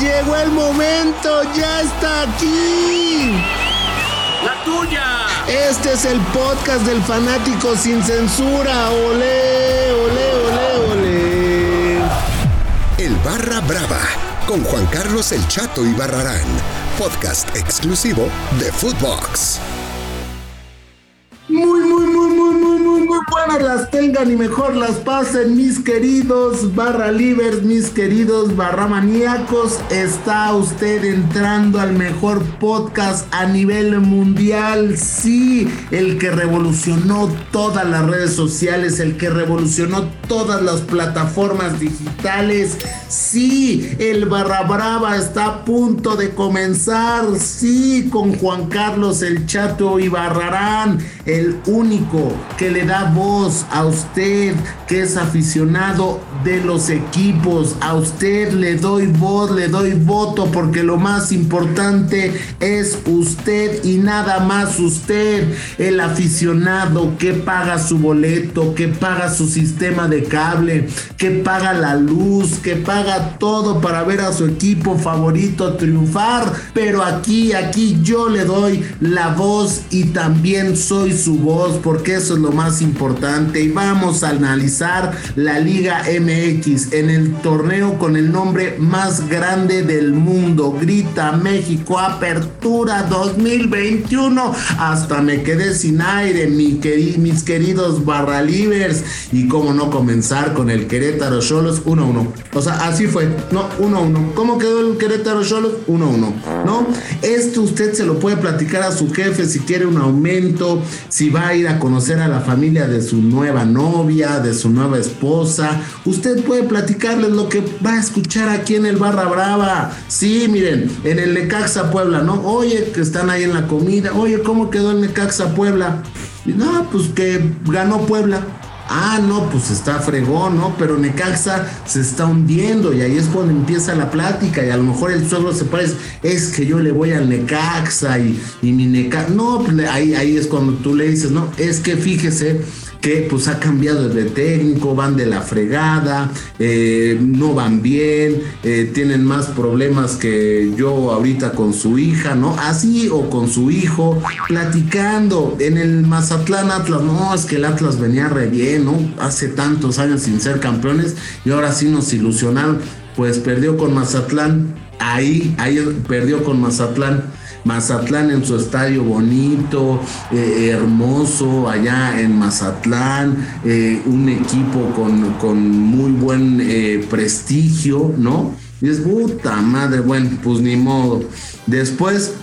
llegó el momento, ya está aquí. La tuya. Este es el podcast del fanático sin censura. Olé, olé, olé, olé. El Barra Brava con Juan Carlos El Chato y Barrarán, podcast exclusivo de Footbox. Muy, muy, muy, muy, muy, muy, muy las tengan y mejor las pasen, mis queridos barra livers, mis queridos barra maníacos. Está usted entrando al mejor podcast a nivel mundial. Sí, el que revolucionó todas las redes sociales, el que revolucionó todas las plataformas digitales. Sí, el barra brava está a punto de comenzar. Sí, con Juan Carlos el Chato y Barrarán el único que le da voz a usted que es aficionado de los equipos. A usted le doy voz, le doy voto porque lo más importante es usted y nada más usted, el aficionado que paga su boleto, que paga su sistema de cable, que paga la luz, que paga todo para ver a su equipo favorito triunfar. Pero aquí, aquí yo le doy la voz y también soy su voz, porque eso es lo más importante. Y vamos a analizar la Liga MX en el torneo con el nombre más grande del mundo. Grita México, Apertura 2021. Hasta me quedé sin aire, mi mis queridos barralivers. Y cómo no comenzar con el Querétaro Cholos 1-1. O sea, así fue. No, 1-1. ¿Cómo quedó el Querétaro Cholos? 1-1. ¿No? Esto usted se lo puede platicar a su jefe si quiere un aumento, si va a ir a conocer a la familia de su nueva novia, de su nueva esposa. Usted puede platicarles lo que va a escuchar aquí en el Barra Brava. Sí, miren, en el Necaxa Puebla, ¿no? Oye, que están ahí en la comida. Oye, ¿cómo quedó el Necaxa Puebla? No, pues que ganó Puebla. Ah, no, pues está fregón, ¿no? Pero Necaxa se está hundiendo y ahí es cuando empieza la plática y a lo mejor el suegro se parece, es que yo le voy al Necaxa y, y mi Necaxa, no, pues ahí, ahí es cuando tú le dices, no, es que fíjese que pues ha cambiado de técnico, van de la fregada, eh, no van bien, eh, tienen más problemas que yo ahorita con su hija, ¿no? Así o con su hijo, platicando en el Mazatlán Atlas, no, es que el Atlas venía re bien, ¿no? Hace tantos años sin ser campeones y ahora sí nos ilusionaron, pues perdió con Mazatlán, ahí, ahí perdió con Mazatlán Mazatlán en su estadio bonito, eh, hermoso, allá en Mazatlán, eh, un equipo con, muy buen eh, prestigio, ¿no? Y es puta madre, bueno, pues ni modo. Después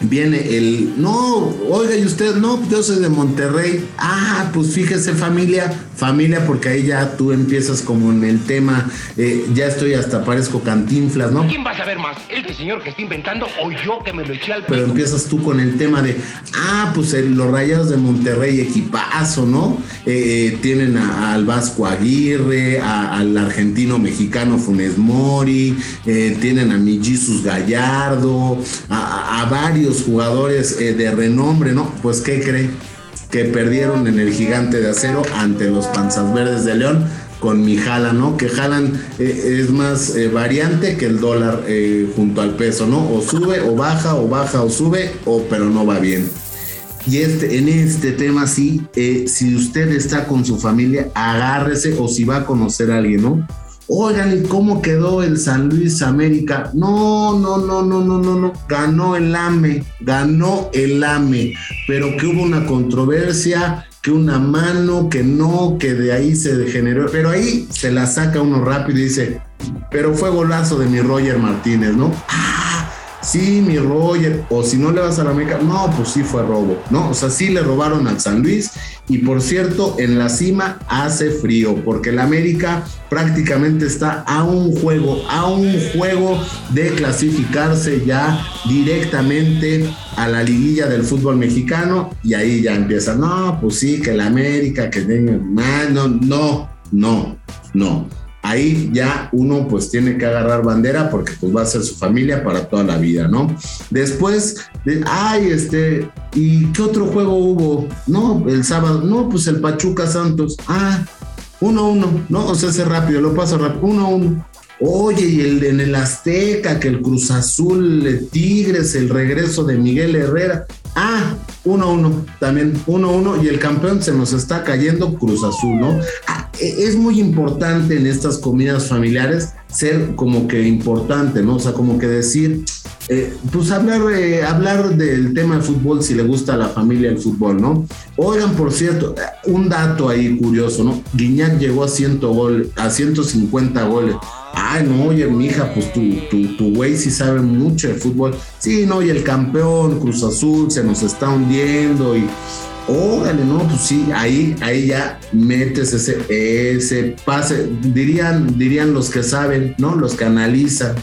viene el, no, oiga, y usted, no, yo soy de Monterrey. Ah, pues fíjese familia, familia, porque ahí ya tú empiezas como en el tema, eh, ya estoy hasta parezco cantinflas, ¿no? ¿Quién va a saber más? ¿El señor que está inventando o yo que me lo eché al Pero empiezas tú con el tema de, ah, pues los rayados de Monterrey, equipazo, ¿no? Eh, tienen al Vasco Aguirre, al argentino mexicano Funes Mori, eh, tienen a mi Jesus Gallardo, a, varios jugadores de renombre, ¿no? Pues, ¿qué cree? que perdieron en el gigante de acero ante los panzas verdes de León con mi jala, ¿no? Que jalan eh, es más eh, variante que el dólar eh, junto al peso, ¿no? O sube o baja, o baja o sube, o pero no va bien. Y este, en este tema sí, si usted está con su familia, agárrese o si va a conocer a alguien, ¿no? Oigan, ¿y cómo quedó el San Luis América? No, no, no, no, no, no, no. Ganó el AME, ganó el AME, pero que hubo una controversia, que una mano, que no, que de ahí se degeneró. Pero ahí se la saca uno rápido y dice, pero fue golazo de mi Roger Martínez, ¿no? Ah, sí, mi Roger, o si no le vas a la América, no, pues sí fue robo, ¿no? O sea, sí le robaron al San Luis y por cierto, en la cima hace frío, porque el América prácticamente está a un juego, a un juego de clasificarse ya directamente a la liguilla del fútbol mexicano y ahí ya empieza, no, pues sí, que el América, que no, no, no, no ahí ya uno pues tiene que agarrar bandera porque pues va a ser su familia para toda la vida, ¿no? Después, de, ay, este, ¿y qué otro juego hubo? No, el sábado, no, pues el Pachuca Santos, ah, uno, uno, ¿no? O sea, hace rápido, lo paso rápido, uno, uno. Oye, y el en el Azteca, que el Cruz Azul, Tigres, el regreso de Miguel Herrera. Ah, 1-1, también 1-1 y el campeón se nos está cayendo Cruz Azul, ¿no? Ah, e, es muy importante en estas comidas familiares ser como que importante, ¿no? O sea, como que decir, eh, pues hablar, eh, hablar del tema del fútbol si le gusta a la familia el fútbol, ¿no? Oigan, por cierto, un dato ahí curioso, ¿no? Guiñac llegó a, 100 gol, a 150 goles. Ay, no, oye, mija, pues tu, tu, tu güey sí sabe mucho de fútbol. Sí, no, y el campeón, Cruz Azul, se nos está hundiendo y. Ógale, no, pues sí, ahí, ahí ya metes ese, ese pase, dirían, dirían los que saben, ¿no? Los que analizan.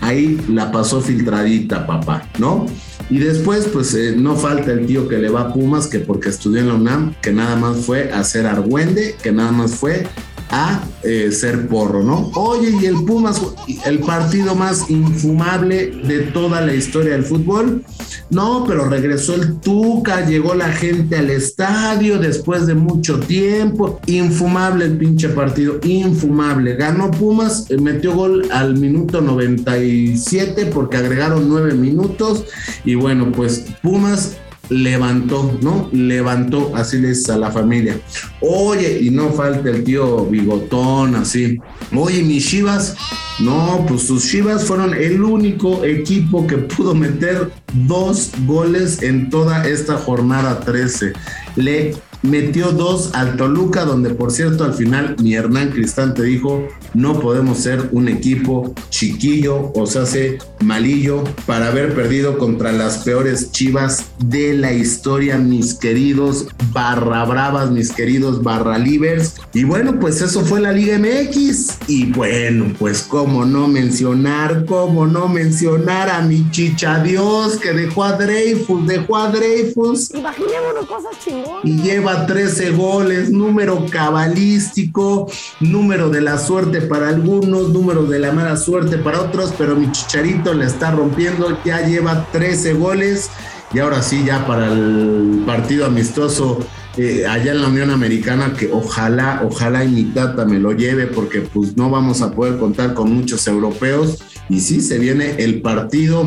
Ahí la pasó filtradita, papá, ¿no? Y después, pues eh, no falta el tío que le va a Pumas, que porque estudió en la UNAM, que nada más fue a hacer argüende, que nada más fue a eh, ser porro, ¿no? Oye, y el Pumas, el partido más infumable de toda la historia del fútbol. No, pero regresó el Tuca, llegó la gente al estadio después de mucho tiempo. Infumable el pinche partido, infumable. Ganó Pumas, eh, metió gol al minuto 97 porque agregaron nueve minutos. Y bueno, pues Pumas levantó, ¿no? Levantó, así les a la familia. Oye, y no falta el tío bigotón, así. Oye, mis Chivas, no, pues sus Chivas fueron el único equipo que pudo meter dos goles en toda esta jornada 13. Le metió dos al Toluca, donde por cierto al final mi Hernán Cristante dijo, no podemos ser un equipo chiquillo, o sea, se malillo, para haber perdido contra las peores chivas de la historia, mis queridos barra bravas, mis queridos barra livers. Y bueno, pues eso fue la Liga MX. Y bueno, pues cómo no mencionar, cómo no mencionar a mi chicha Dios que dejó a Dreyfus, dejó a Dreyfus. Imaginémonos cosas chingonas. Y lleva 13 goles, número cabalístico, número de la suerte para algunos, número de la mala suerte para otros, pero mi chicharito le está rompiendo, ya lleva 13 goles y ahora sí, ya para el partido amistoso eh, allá en la Unión Americana, que ojalá, ojalá y mi tata me lo lleve, porque pues no vamos a poder contar con muchos europeos. Y sí, se viene el partido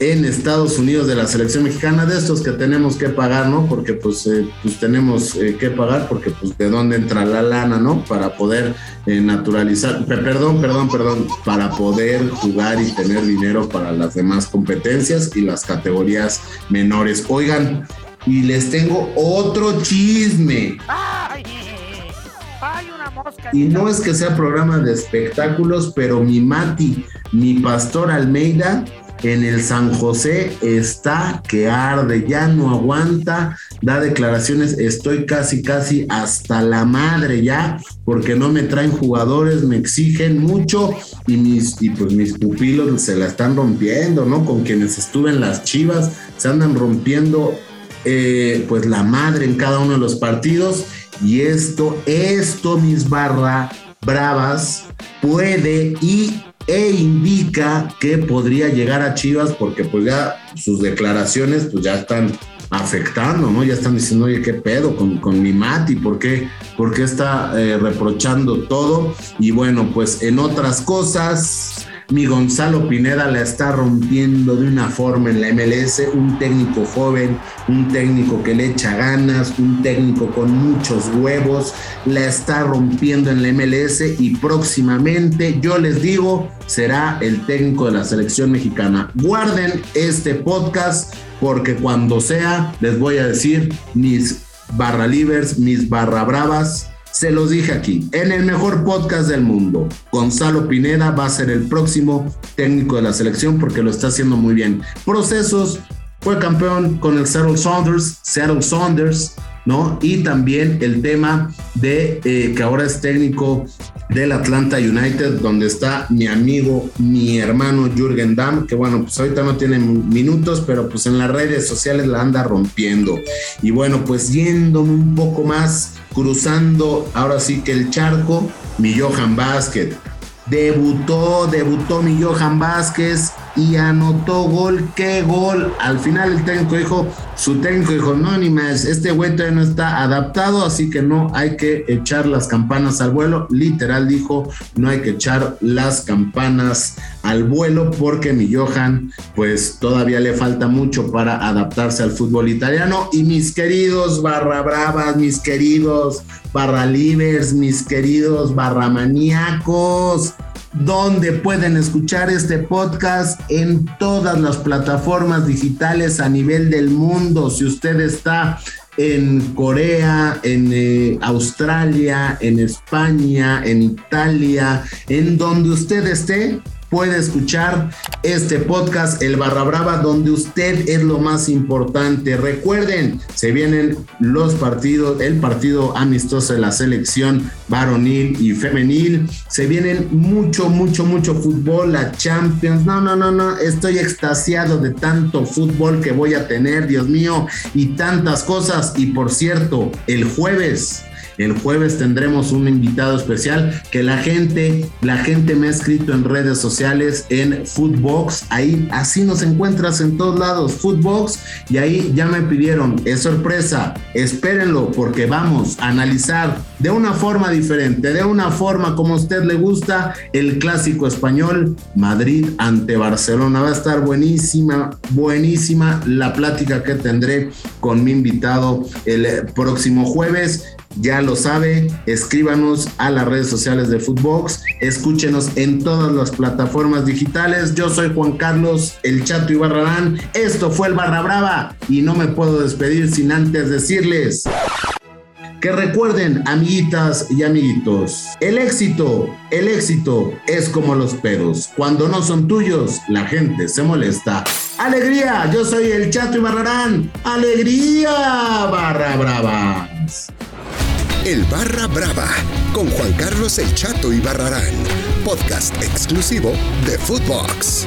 en Estados Unidos de la selección mexicana, de estos que tenemos que pagar, ¿no? Porque pues, eh, pues tenemos eh, que pagar, porque pues de dónde entra la lana, ¿no? Para poder eh, naturalizar, perdón, perdón, perdón, para poder jugar y tener dinero para las demás competencias y las categorías menores. Oigan, y les tengo otro chisme. ¡Ay! ¡Ay, una mosca! Y no es que sea programa de espectáculos, pero mi Mati, mi pastor Almeida, en el San José está que arde, ya no aguanta, da declaraciones, estoy casi, casi hasta la madre ya, porque no me traen jugadores, me exigen mucho y mis, y pues mis pupilos se la están rompiendo, ¿no? Con quienes estuve en las chivas, se andan rompiendo eh, pues la madre en cada uno de los partidos y esto, esto, mis barra bravas, puede y e indica que podría llegar a Chivas porque pues ya sus declaraciones pues ya están afectando, ¿no? Ya están diciendo, oye, ¿qué pedo con, con mi Mati? ¿Por qué, por qué está eh, reprochando todo? Y bueno, pues en otras cosas, mi Gonzalo Pineda la está rompiendo de una forma en la MLS, un técnico joven, un técnico que le echa ganas, un técnico con muchos huevos, la está rompiendo en la MLS y próximamente, yo les digo, será el técnico de la selección mexicana. Guarden este podcast porque cuando sea les voy a decir mis barra livers, mis barra bravas se los dije aquí, en el mejor podcast del mundo, Gonzalo Pineda va a ser el próximo técnico de la selección porque lo está haciendo muy bien. Procesos, fue campeón con el Seattle Saunders, Seattle Saunders, ¿no? Y también el tema de eh, que ahora es técnico del Atlanta United, donde está mi amigo, mi hermano Jürgen Damm, que bueno, pues ahorita no tiene minutos, pero pues en las redes sociales la anda rompiendo. Y bueno, pues yéndome un poco más, cruzando ahora sí que el charco, mi Johan Basket. Debutó, debutó mi Johan Vázquez y anotó gol. ¿Qué gol? Al final el técnico dijo, su técnico dijo, no, ni más, este güey todavía no está adaptado, así que no hay que echar las campanas al vuelo. Literal dijo, no hay que echar las campanas al vuelo porque mi Johan, pues todavía le falta mucho para adaptarse al fútbol italiano. Y mis queridos barra bravas, mis queridos barra livers, mis queridos barra maníacos donde pueden escuchar este podcast en todas las plataformas digitales a nivel del mundo. Si usted está en Corea, en eh, Australia, en España, en Italia, en donde usted esté, puede escuchar este podcast, El Barra Brava, donde usted es lo más importante. Recuerden, se vienen los partidos, el partido amistoso de la selección varonil y femenil. Se vienen mucho, mucho, mucho fútbol, la Champions. No, no, no, no, estoy extasiado de tanto fútbol que voy a tener, Dios mío, y tantas cosas. Y por cierto, el jueves el jueves tendremos un invitado especial que la gente, la gente me ha escrito en redes sociales en Foodbox. Ahí así nos encuentras en todos lados, Foodbox. Y ahí ya me pidieron, es sorpresa, espérenlo porque vamos a analizar de una forma diferente, de una forma como a usted le gusta, el clásico español Madrid ante Barcelona. Va a estar buenísima, buenísima la plática que tendré con mi invitado el próximo jueves ya lo sabe, escríbanos a las redes sociales de Footbox, escúchenos en todas las plataformas digitales. Yo soy Juan Carlos El Chato Ibarrarán. Esto fue el Barra Brava y no me puedo despedir sin antes decirles que recuerden, amiguitas y amiguitos, el éxito, el éxito es como los pedos. Cuando no son tuyos, la gente se molesta. ¡Alegría! Yo soy el Chato Ibarrarán. ¡Alegría! Barra Brava. El Barra Brava con Juan Carlos El Chato y Barrarán, podcast exclusivo de Footbox.